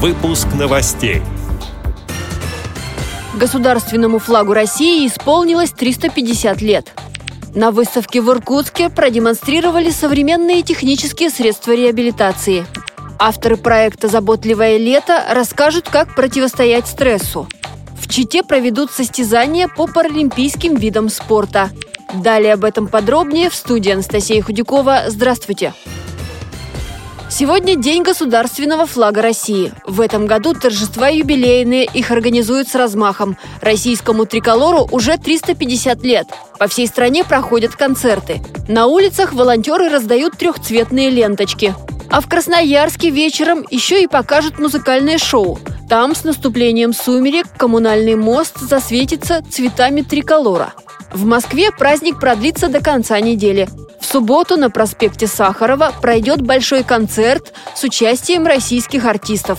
Выпуск новостей. Государственному флагу России исполнилось 350 лет. На выставке в Иркутске продемонстрировали современные технические средства реабилитации. Авторы проекта «Заботливое лето» расскажут, как противостоять стрессу. В Чите проведут состязания по паралимпийским видам спорта. Далее об этом подробнее в студии Анастасия Худякова. Здравствуйте! Сегодня День государственного флага России. В этом году торжества юбилейные, их организуют с размахом. Российскому триколору уже 350 лет. По всей стране проходят концерты. На улицах волонтеры раздают трехцветные ленточки. А в Красноярске вечером еще и покажут музыкальное шоу. Там с наступлением сумерек коммунальный мост засветится цветами триколора. В Москве праздник продлится до конца недели. Субботу на проспекте Сахарова пройдет большой концерт с участием российских артистов.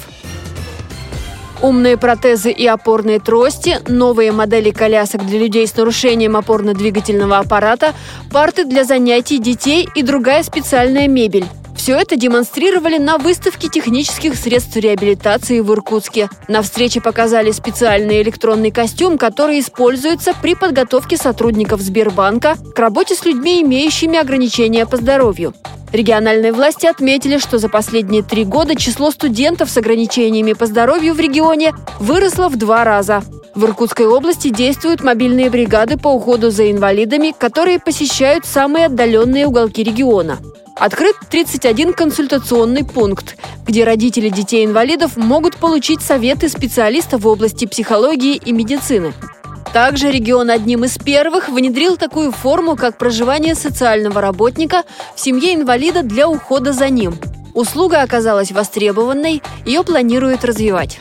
Умные протезы и опорные трости, новые модели колясок для людей с нарушением опорно-двигательного аппарата, парты для занятий детей и другая специальная мебель. Все это демонстрировали на выставке технических средств реабилитации в Иркутске. На встрече показали специальный электронный костюм, который используется при подготовке сотрудников Сбербанка к работе с людьми, имеющими ограничения по здоровью. Региональные власти отметили, что за последние три года число студентов с ограничениями по здоровью в регионе выросло в два раза. В Иркутской области действуют мобильные бригады по уходу за инвалидами, которые посещают самые отдаленные уголки региона. Открыт 31 консультационный пункт, где родители детей-инвалидов могут получить советы специалистов в области психологии и медицины. Также регион одним из первых внедрил такую форму, как проживание социального работника в семье инвалида для ухода за ним. Услуга оказалась востребованной, ее планируют развивать.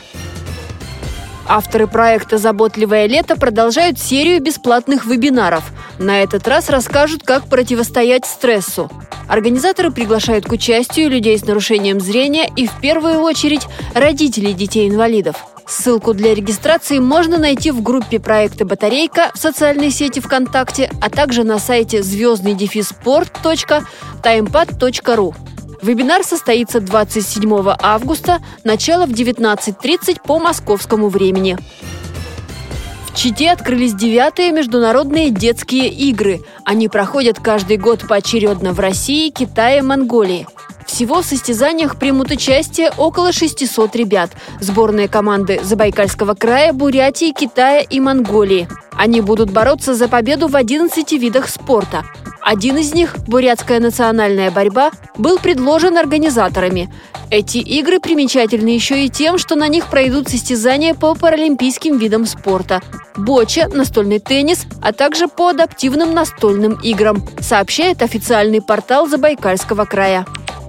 Авторы проекта «Заботливое лето» продолжают серию бесплатных вебинаров. На этот раз расскажут, как противостоять стрессу. Организаторы приглашают к участию людей с нарушением зрения и в первую очередь родителей детей-инвалидов. Ссылку для регистрации можно найти в группе проекта «Батарейка» в социальной сети ВКонтакте, а также на сайте звездный дефис. Вебинар состоится 27 августа, начало в 19.30 по московскому времени. В Чите открылись девятые международные детские игры. Они проходят каждый год поочередно в России, Китае, Монголии. Всего в состязаниях примут участие около 600 ребят. Сборные команды Забайкальского края, Бурятии, Китая и Монголии. Они будут бороться за победу в 11 видах спорта. Один из них, бурятская национальная борьба, был предложен организаторами. Эти игры примечательны еще и тем, что на них пройдут состязания по паралимпийским видам спорта – боча, настольный теннис, а также по адаптивным настольным играм, сообщает официальный портал Забайкальского края.